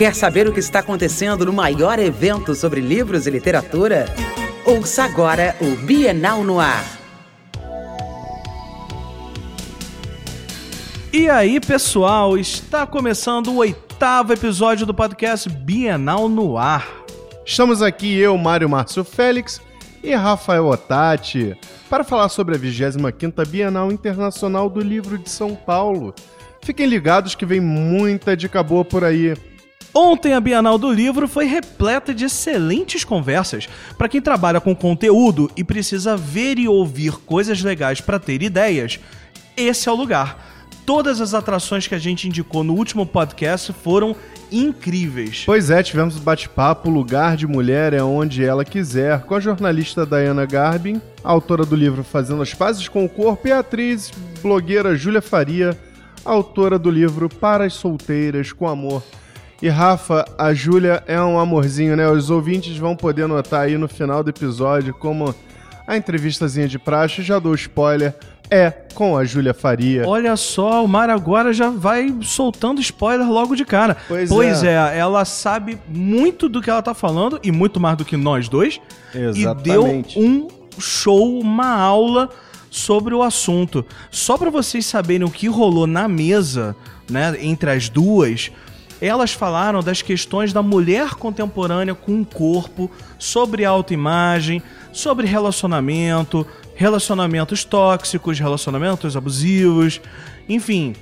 Quer saber o que está acontecendo no maior evento sobre livros e literatura? Ouça agora o Bienal no Ar. E aí, pessoal, está começando o oitavo episódio do podcast Bienal no Ar. Estamos aqui eu, Mário Márcio Félix e Rafael Otati para falar sobre a 25ª Bienal Internacional do Livro de São Paulo. Fiquem ligados que vem muita dica boa por aí. Ontem a Bienal do Livro foi repleta de excelentes conversas para quem trabalha com conteúdo e precisa ver e ouvir coisas legais para ter ideias. Esse é o lugar. Todas as atrações que a gente indicou no último podcast foram incríveis. Pois é, tivemos bate-papo Lugar de Mulher é onde ela quiser, com a jornalista Diana Garbin, autora do livro Fazendo as Pazes com o Corpo, e a atriz blogueira Júlia Faria, autora do livro Para as Solteiras com Amor. E Rafa, a Júlia é um amorzinho, né? Os ouvintes vão poder notar aí no final do episódio como a entrevistazinha de praxe, já dou spoiler, é com a Júlia Faria. Olha só, o Mar agora já vai soltando spoiler logo de cara. Pois, pois é. é. ela sabe muito do que ela tá falando e muito mais do que nós dois. Exatamente. E deu um show, uma aula sobre o assunto. Só para vocês saberem o que rolou na mesa, né, entre as duas, elas falaram das questões da mulher contemporânea com o corpo, sobre autoimagem, sobre relacionamento, relacionamentos tóxicos, relacionamentos abusivos, enfim.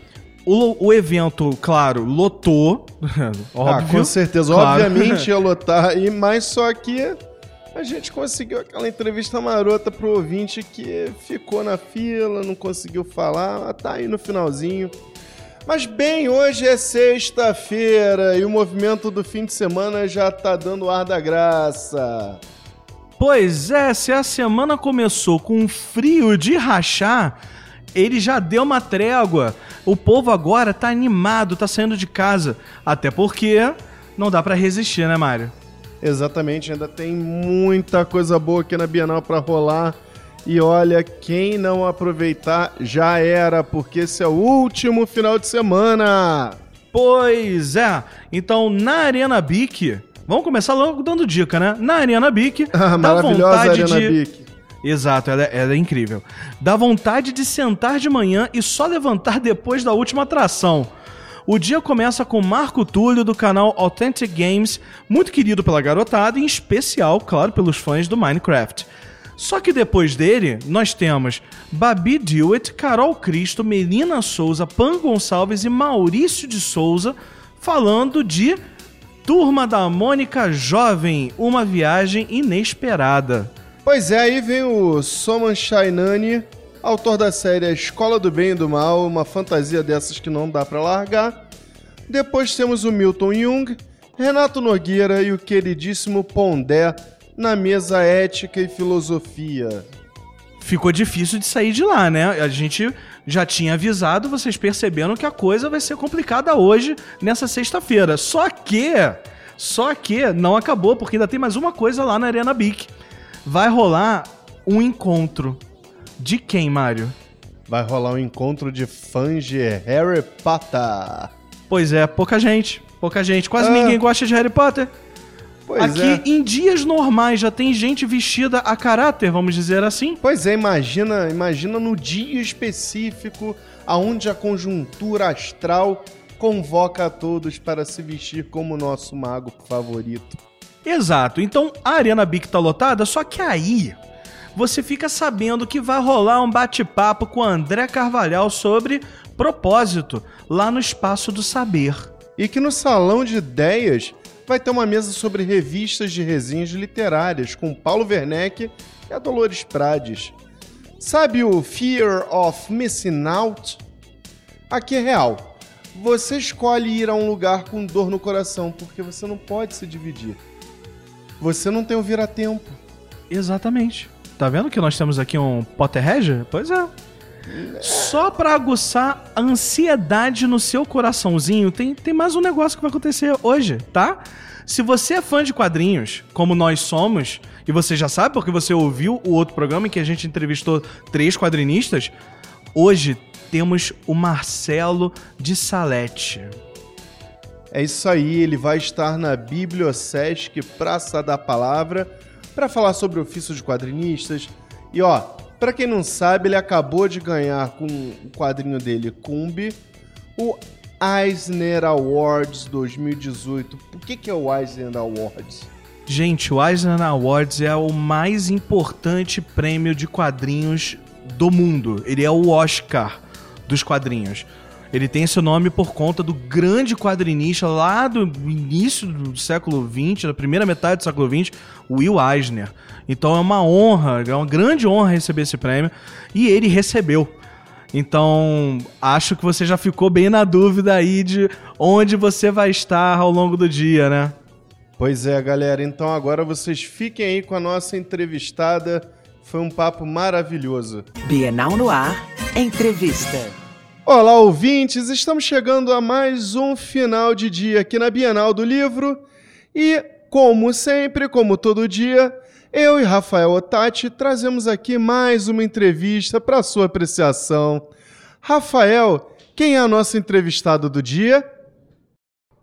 O, o evento, claro, lotou. óbvio. Ah, com certeza, claro. obviamente ia lotar, e mais só que a gente conseguiu aquela entrevista marota pro ouvinte que ficou na fila, não conseguiu falar, tá aí no finalzinho. Mas bem, hoje é sexta-feira e o movimento do fim de semana já tá dando ar da graça. Pois é, se a semana começou com frio de rachar, ele já deu uma trégua. O povo agora tá animado, tá saindo de casa. Até porque não dá para resistir, né, Mário? Exatamente, ainda tem muita coisa boa aqui na Bienal para rolar. E olha, quem não aproveitar já era, porque esse é o último final de semana. Pois é. Então, na Arena Bic, vamos começar logo dando dica, né? Na Arena Bic, ah, dá vontade Arena de... Bic. Exato, ela é, ela é, incrível. Dá vontade de sentar de manhã e só levantar depois da última atração. O dia começa com Marco Túlio do canal Authentic Games, muito querido pela garotada e em especial, claro, pelos fãs do Minecraft. Só que depois dele, nós temos Babi Dewitt, Carol Cristo, Melina Souza, Pan Gonçalves e Maurício de Souza falando de Turma da Mônica Jovem, uma viagem inesperada. Pois é, aí vem o Soman Shainani, autor da série A Escola do Bem e do Mal, uma fantasia dessas que não dá para largar. Depois temos o Milton Jung, Renato Nogueira e o queridíssimo Pondé, na mesa ética e filosofia. Ficou difícil de sair de lá, né? A gente já tinha avisado, vocês perceberam que a coisa vai ser complicada hoje, nessa sexta-feira. Só que, só que não acabou, porque ainda tem mais uma coisa lá na Arena Bic. Vai rolar um encontro. De quem, Mário? Vai rolar um encontro de fãs de Harry Potter. Pois é, pouca gente. Pouca gente. Quase ah. ninguém gosta de Harry Potter. Pois Aqui, é. em dias normais, já tem gente vestida a caráter, vamos dizer assim. Pois é, imagina, imagina no dia específico aonde a conjuntura astral convoca a todos para se vestir como nosso mago favorito. Exato. Então, a Arena Bic tá lotada, só que aí você fica sabendo que vai rolar um bate-papo com André Carvalhal sobre propósito lá no Espaço do Saber. E que no Salão de Ideias vai ter uma mesa sobre revistas de resenhas literárias com Paulo Werneck e a Dolores Prades. Sabe o Fear of Missing Out? Aqui é real. Você escolhe ir a um lugar com dor no coração porque você não pode se dividir. Você não tem o vira-tempo. Exatamente. Tá vendo que nós temos aqui um Potterhead? Pois é. Só para aguçar a ansiedade no seu coraçãozinho, tem, tem mais um negócio que vai acontecer hoje, tá? Se você é fã de quadrinhos, como nós somos, e você já sabe porque você ouviu o outro programa em que a gente entrevistou três quadrinistas, hoje temos o Marcelo de Salete. É isso aí, ele vai estar na Bibliosesc Praça da Palavra para falar sobre o ofício de quadrinistas. E ó, para quem não sabe, ele acabou de ganhar com o quadrinho dele, Cumbi, o Eisner Awards 2018. O que, que é o Eisner Awards? Gente, o Eisner Awards é o mais importante prêmio de quadrinhos do mundo. Ele é o Oscar dos quadrinhos. Ele tem esse nome por conta do grande quadrinista lá do início do século XX, da primeira metade do século XX, Will Eisner. Então é uma honra, é uma grande honra receber esse prêmio. E ele recebeu. Então, acho que você já ficou bem na dúvida aí de onde você vai estar ao longo do dia, né? Pois é, galera. Então agora vocês fiquem aí com a nossa entrevistada. Foi um papo maravilhoso. Bienal no ar, entrevista. Olá, ouvintes! Estamos chegando a mais um final de dia aqui na Bienal do Livro. E, como sempre, como todo dia, eu e Rafael Otati trazemos aqui mais uma entrevista para sua apreciação. Rafael, quem é a nossa entrevistada do dia?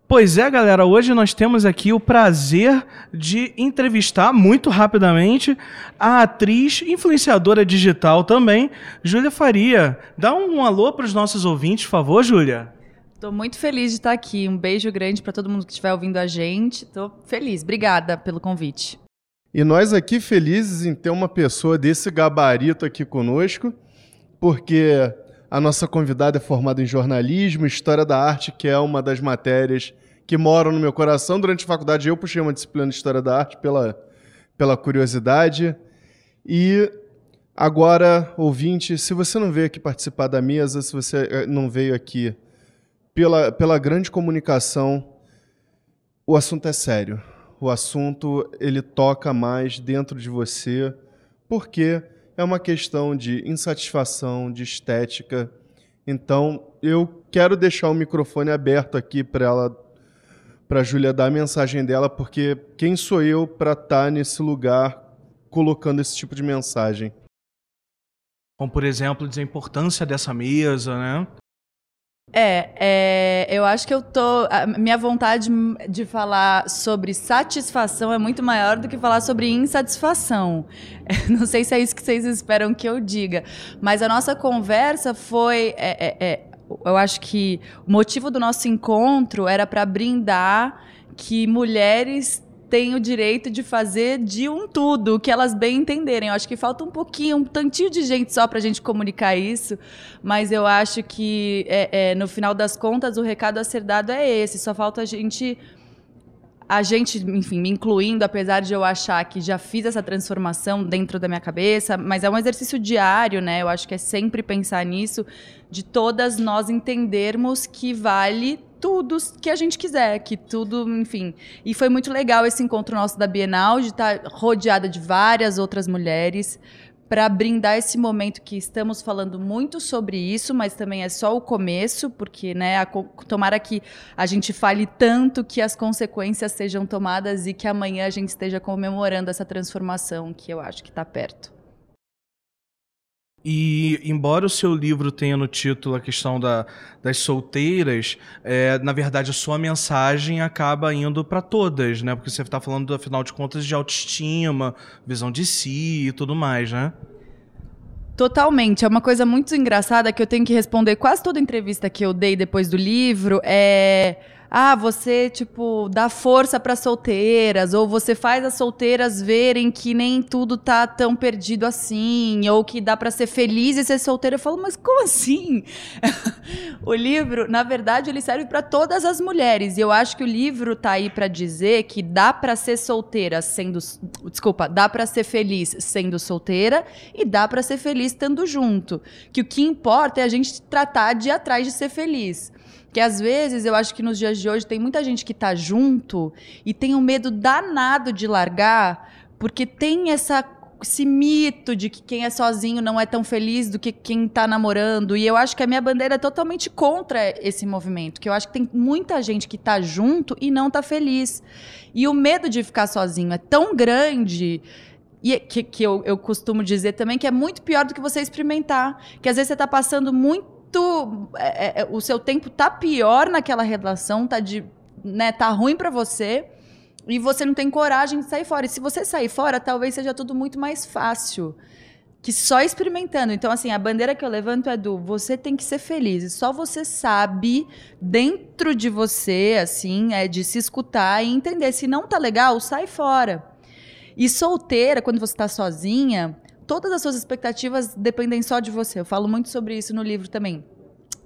Pois é, galera, hoje nós temos aqui o prazer de entrevistar muito rapidamente a atriz influenciadora digital também, Júlia Faria. Dá um alô para os nossos ouvintes, por favor, Júlia. Estou muito feliz de estar aqui. Um beijo grande para todo mundo que estiver ouvindo a gente. Estou feliz. Obrigada pelo convite. E nós aqui felizes em ter uma pessoa desse gabarito aqui conosco, porque a nossa convidada é formada em jornalismo, história da arte, que é uma das matérias que moram no meu coração. Durante a faculdade eu puxei uma disciplina de história da arte pela, pela curiosidade. E agora, ouvinte, se você não veio aqui participar da mesa, se você eh, não veio aqui pela, pela grande comunicação, o assunto é sério. O assunto ele toca mais dentro de você, porque é uma questão de insatisfação, de estética. Então, eu quero deixar o microfone aberto aqui para ela para Júlia dar a mensagem dela, porque quem sou eu para estar tá nesse lugar colocando esse tipo de mensagem? Como, por exemplo, dizer a importância dessa mesa, né? É, é, eu acho que eu tô. A minha vontade de falar sobre satisfação é muito maior do que falar sobre insatisfação. Não sei se é isso que vocês esperam que eu diga, mas a nossa conversa foi. É, é, é eu acho que o motivo do nosso encontro era para brindar que mulheres têm o direito de fazer de um tudo, o que elas bem entenderem. Eu acho que falta um pouquinho, um tantinho de gente só para a gente comunicar isso, mas eu acho que, é, é, no final das contas, o recado a ser dado é esse. Só falta a gente a gente, enfim, me incluindo, apesar de eu achar que já fiz essa transformação dentro da minha cabeça, mas é um exercício diário, né? Eu acho que é sempre pensar nisso, de todas nós entendermos que vale tudo que a gente quiser, que tudo, enfim. E foi muito legal esse encontro nosso da Bienal, de estar rodeada de várias outras mulheres para brindar esse momento que estamos falando muito sobre isso, mas também é só o começo, porque né, a, tomara que a gente fale tanto que as consequências sejam tomadas e que amanhã a gente esteja comemorando essa transformação que eu acho que está perto. E, embora o seu livro tenha no título a questão da, das solteiras, é, na verdade a sua mensagem acaba indo para todas, né? Porque você está falando, afinal de contas, de autoestima, visão de si e tudo mais, né? Totalmente. É uma coisa muito engraçada que eu tenho que responder quase toda entrevista que eu dei depois do livro. É ah, você, tipo, dá força para solteiras, ou você faz as solteiras verem que nem tudo tá tão perdido assim, ou que dá para ser feliz e ser solteira. Eu falo, mas como assim? o livro, na verdade, ele serve para todas as mulheres. E eu acho que o livro tá aí para dizer que dá para ser solteira sendo, desculpa, dá para ser feliz sendo solteira e dá para ser feliz estando junto. Que o que importa é a gente tratar de ir atrás de ser feliz. Que às vezes eu acho que nos dias de hoje tem muita gente que está junto e tem um medo danado de largar, porque tem essa esse mito de que quem é sozinho não é tão feliz do que quem está namorando. E eu acho que a minha bandeira é totalmente contra esse movimento. Que eu acho que tem muita gente que está junto e não está feliz. E o medo de ficar sozinho é tão grande. E que, que eu, eu costumo dizer também que é muito pior do que você experimentar. Que às vezes você está passando muito muito. É, é, é, o seu tempo tá pior naquela relação, tá de né, tá ruim para você e você não tem coragem de sair fora. E se você sair fora, talvez seja tudo muito mais fácil que só experimentando. Então, assim, a bandeira que eu levanto é do você tem que ser feliz. E só você sabe, dentro de você, assim, é de se escutar e entender. Se não tá legal, sai fora. E solteira, quando você tá sozinha, todas as suas expectativas dependem só de você. Eu falo muito sobre isso no livro também.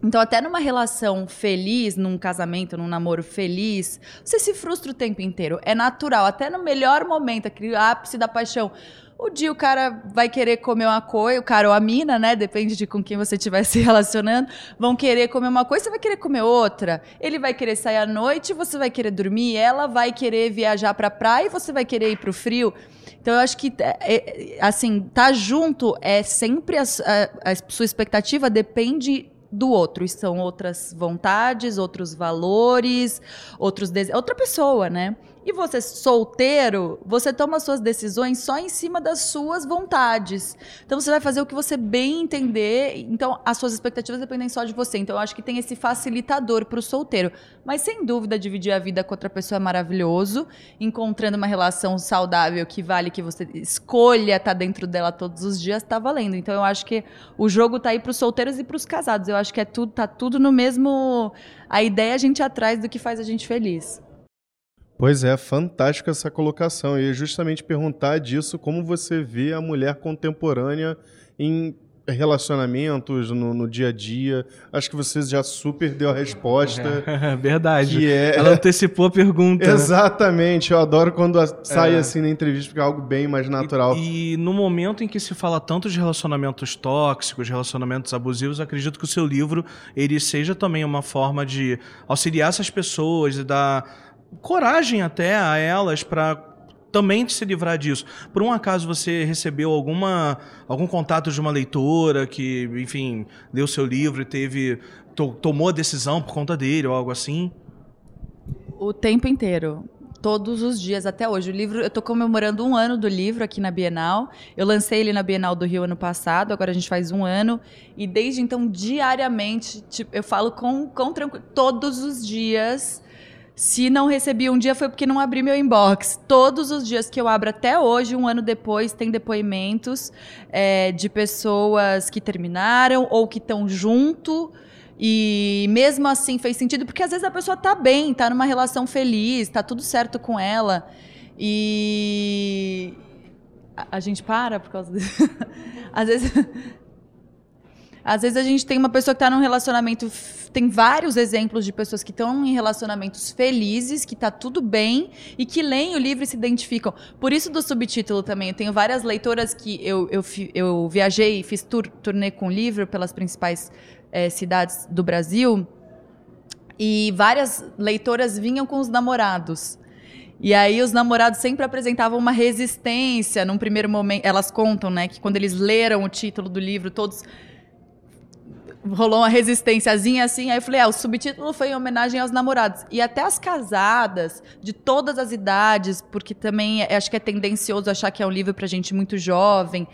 Então, até numa relação feliz, num casamento, num namoro feliz, você se frustra o tempo inteiro. É natural. Até no melhor momento, aquele ápice da paixão. O dia o cara vai querer comer uma coisa, o cara ou a mina, né? Depende de com quem você estiver se relacionando, vão querer comer uma coisa, você vai querer comer outra. Ele vai querer sair à noite, você vai querer dormir, ela vai querer viajar pra praia você vai querer ir pro frio. Então eu acho que, é, é assim, tá junto é sempre a, a, a sua expectativa depende do outro. São outras vontades, outros valores, outros desejos. Outra pessoa, né? E você solteiro, você toma suas decisões só em cima das suas vontades. Então você vai fazer o que você bem entender. Então as suas expectativas dependem só de você. Então eu acho que tem esse facilitador para o solteiro. Mas sem dúvida dividir a vida com outra pessoa é maravilhoso. Encontrando uma relação saudável que vale que você escolha estar tá dentro dela todos os dias, tá valendo. Então eu acho que o jogo tá aí para os solteiros e para os casados. Eu acho que é tudo, tá tudo no mesmo. A ideia a gente atrás do que faz a gente feliz. Pois é, fantástica essa colocação. E justamente perguntar disso, como você vê a mulher contemporânea em relacionamentos no, no, dia a dia. Acho que você já super deu a resposta. É, verdade. É... Ela antecipou a pergunta. Né? Exatamente. Eu adoro quando sai é. assim na entrevista, porque é algo bem mais natural. E, e, no momento em que se fala tanto de relacionamentos tóxicos, relacionamentos abusivos, acredito que o seu livro ele seja também uma forma de auxiliar essas pessoas e dar coragem até a elas para também se livrar disso. Por um acaso você recebeu alguma algum contato de uma leitora que, enfim, leu seu livro e teve to, tomou a decisão por conta dele ou algo assim? O tempo inteiro. Todos os dias, até hoje. O livro, eu estou comemorando um ano do livro aqui na Bienal. Eu lancei ele na Bienal do Rio ano passado, agora a gente faz um ano. E desde então, diariamente, tipo, eu falo com, com tranquilo, todos os dias se não recebi um dia foi porque não abri meu inbox. Todos os dias que eu abro até hoje, um ano depois, tem depoimentos é, de pessoas que terminaram ou que estão junto. E mesmo assim fez sentido, porque às vezes a pessoa tá bem, tá numa relação feliz, tá tudo certo com ela. E a, a gente para por causa disso. às vezes às vezes a gente tem uma pessoa que está num relacionamento. Tem vários exemplos de pessoas que estão em relacionamentos felizes, que está tudo bem e que leem o livro e se identificam. Por isso do subtítulo também. Eu tenho várias leitoras que eu, eu, eu viajei, fiz tour, turnê com o livro pelas principais é, cidades do Brasil. E várias leitoras vinham com os namorados. E aí os namorados sempre apresentavam uma resistência num primeiro momento. Elas contam, né, que quando eles leram o título do livro, todos rolou uma resistênciazinha assim. Aí eu falei, ah, o subtítulo foi em homenagem aos namorados. E até as casadas, de todas as idades, porque também acho que é tendencioso achar que é um livro para gente muito jovem.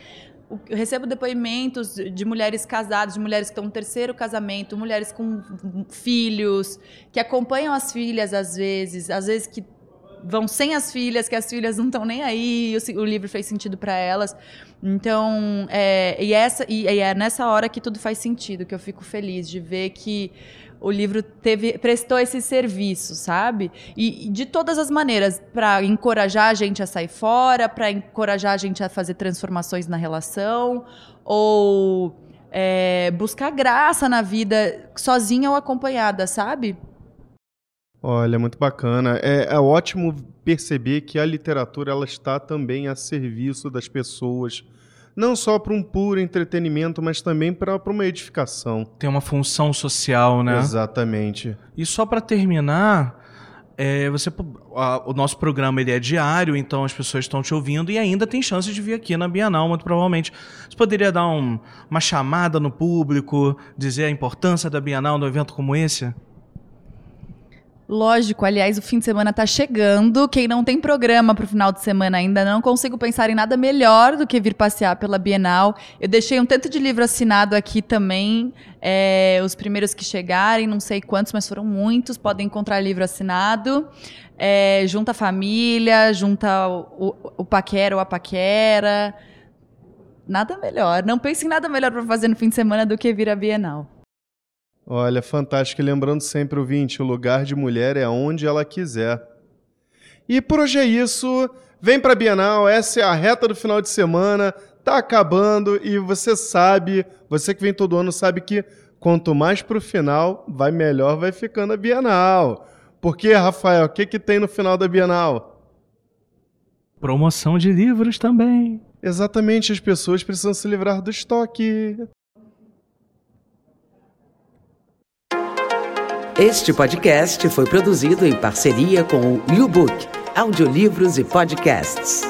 Eu recebo depoimentos de mulheres casadas, de mulheres que estão no terceiro casamento, mulheres com filhos, que acompanham as filhas às vezes, às vezes que vão sem as filhas, que as filhas não estão nem aí, o, o, livro fez sentido para elas. Então, é, e, essa, e, e, é nessa hora que tudo faz sentido, que eu fico feliz de ver que o livro teve, prestou esse serviço, sabe? E, e de todas as maneiras, para encorajar a gente a sair fora, para encorajar a gente a fazer transformações na relação, ou é, buscar graça na vida, sozinha ou acompanhada, sabe? Olha, muito bacana. É, é ótimo perceber que a literatura ela está também a serviço das pessoas não só para um puro entretenimento, mas também para uma edificação. Tem uma função social, né? Exatamente. E só para terminar, é, você, a, o nosso programa ele é diário, então as pessoas estão te ouvindo e ainda tem chance de vir aqui na Bienal, muito provavelmente. Você poderia dar um, uma chamada no público, dizer a importância da Bienal num evento como esse? Lógico, aliás, o fim de semana tá chegando. Quem não tem programa pro final de semana ainda, não consigo pensar em nada melhor do que vir passear pela Bienal. Eu deixei um tanto de livro assinado aqui também. É, os primeiros que chegarem, não sei quantos, mas foram muitos, podem encontrar livro assinado. É, junta a família, junta o, o, o paquera ou a paquera. Nada melhor. Não pense em nada melhor para fazer no fim de semana do que vir à Bienal. Olha, fantástico. E lembrando sempre, ouvinte, o lugar de mulher é onde ela quiser. E por hoje é isso. Vem pra Bienal, essa é a reta do final de semana, tá acabando e você sabe, você que vem todo ano sabe que quanto mais pro final, vai melhor vai ficando a Bienal. Porque, Rafael, o que, que tem no final da Bienal? Promoção de livros também. Exatamente, as pessoas precisam se livrar do estoque. Este podcast foi produzido em parceria com o YouBook, audiolivros e podcasts.